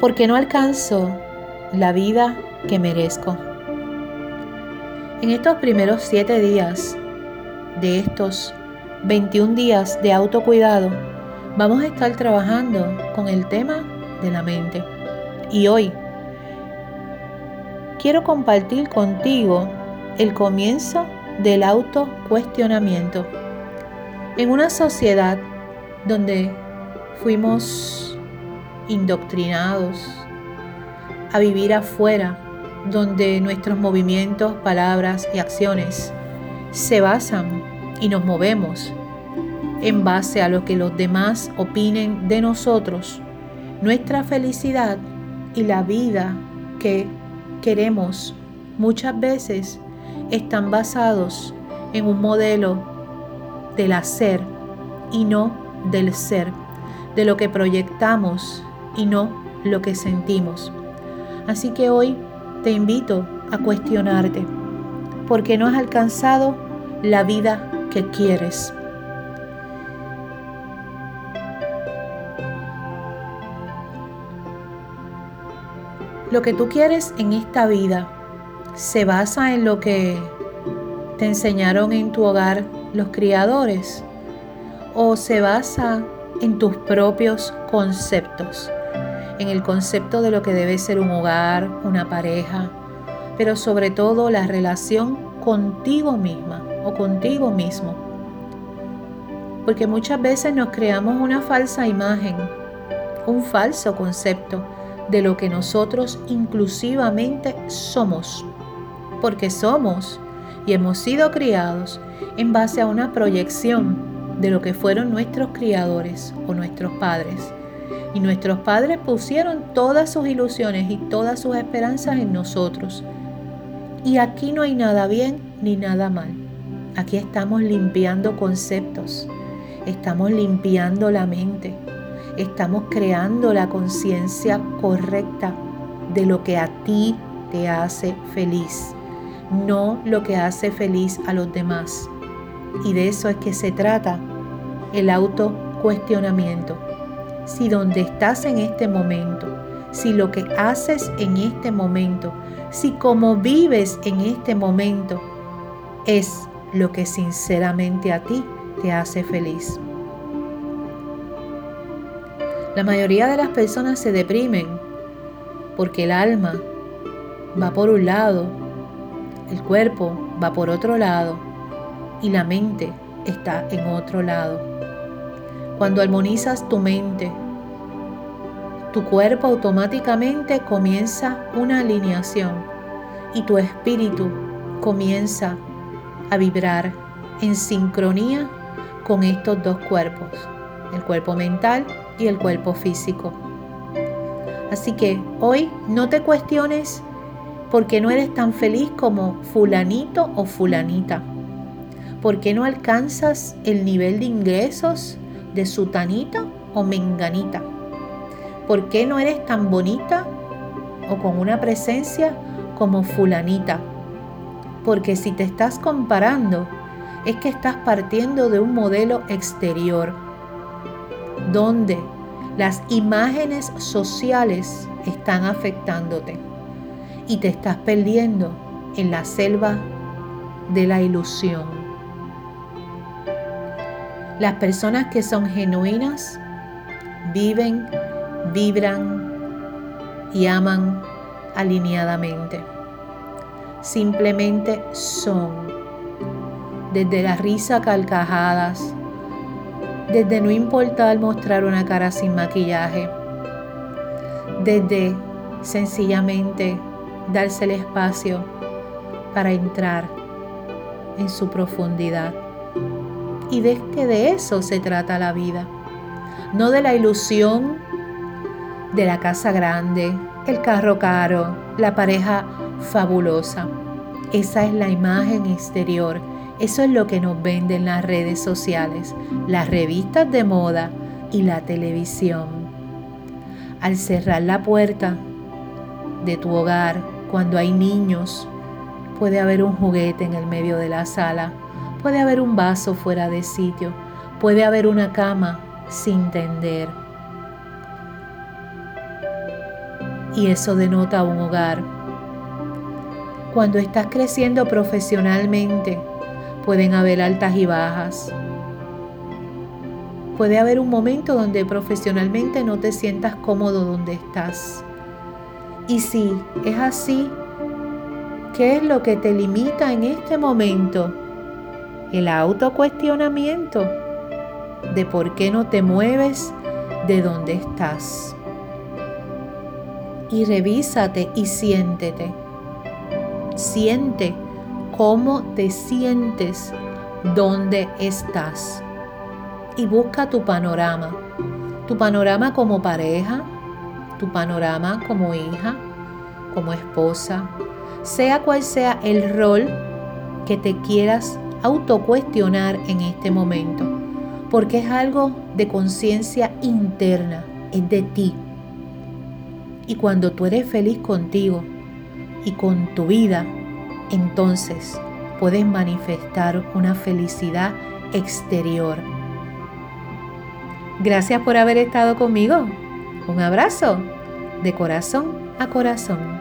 porque no alcanzo la vida que merezco. En estos primeros siete días de estos 21 días de autocuidado, vamos a estar trabajando con el tema de la mente. Y hoy quiero compartir contigo el comienzo del autocuestionamiento. En una sociedad donde fuimos indoctrinados a vivir afuera, donde nuestros movimientos, palabras y acciones se basan y nos movemos en base a lo que los demás opinen de nosotros, nuestra felicidad y la vida que queremos muchas veces están basados en un modelo del hacer y no del ser, de lo que proyectamos y no lo que sentimos. Así que hoy te invito a cuestionarte, porque no has alcanzado la vida que quieres. Lo que tú quieres en esta vida se basa en lo que te enseñaron en tu hogar los criadores o se basa en tus propios conceptos, en el concepto de lo que debe ser un hogar, una pareja, pero sobre todo la relación contigo misma o contigo mismo. Porque muchas veces nos creamos una falsa imagen, un falso concepto de lo que nosotros inclusivamente somos, porque somos y hemos sido criados en base a una proyección de lo que fueron nuestros criadores o nuestros padres. Y nuestros padres pusieron todas sus ilusiones y todas sus esperanzas en nosotros. Y aquí no hay nada bien ni nada mal. Aquí estamos limpiando conceptos, estamos limpiando la mente, estamos creando la conciencia correcta de lo que a ti te hace feliz, no lo que hace feliz a los demás. Y de eso es que se trata el autocuestionamiento. Si donde estás en este momento, si lo que haces en este momento, si como vives en este momento es lo que sinceramente a ti te hace feliz. La mayoría de las personas se deprimen porque el alma va por un lado, el cuerpo va por otro lado y la mente está en otro lado. Cuando armonizas tu mente, tu cuerpo automáticamente comienza una alineación y tu espíritu comienza a vibrar en sincronía con estos dos cuerpos, el cuerpo mental y el cuerpo físico. Así que hoy no te cuestiones por qué no eres tan feliz como fulanito o fulanita. ¿Por qué no alcanzas el nivel de ingresos de sutanita o menganita? ¿Por qué no eres tan bonita o con una presencia como fulanita? Porque si te estás comparando, es que estás partiendo de un modelo exterior donde las imágenes sociales están afectándote y te estás perdiendo en la selva de la ilusión. Las personas que son genuinas viven, vibran y aman alineadamente. Simplemente son. Desde la risa carcajadas, desde no importar mostrar una cara sin maquillaje, desde sencillamente darse el espacio para entrar en su profundidad. Y de que de eso se trata la vida, no de la ilusión de la casa grande, el carro caro, la pareja fabulosa. Esa es la imagen exterior eso es lo que nos venden las redes sociales, las revistas de moda y la televisión. Al cerrar la puerta de tu hogar, cuando hay niños, puede haber un juguete en el medio de la sala, puede haber un vaso fuera de sitio, puede haber una cama sin tender. y eso denota un hogar. Cuando estás creciendo profesionalmente, pueden haber altas y bajas. Puede haber un momento donde profesionalmente no te sientas cómodo donde estás. Y si es así, ¿qué es lo que te limita en este momento? El autocuestionamiento de por qué no te mueves de donde estás. Y revísate y siéntete. Siente cómo te sientes donde estás. Y busca tu panorama. Tu panorama como pareja, tu panorama como hija, como esposa, sea cual sea el rol que te quieras autocuestionar en este momento, porque es algo de conciencia interna, es de ti. Y cuando tú eres feliz contigo y con tu vida, entonces puedes manifestar una felicidad exterior. Gracias por haber estado conmigo. Un abrazo de corazón a corazón.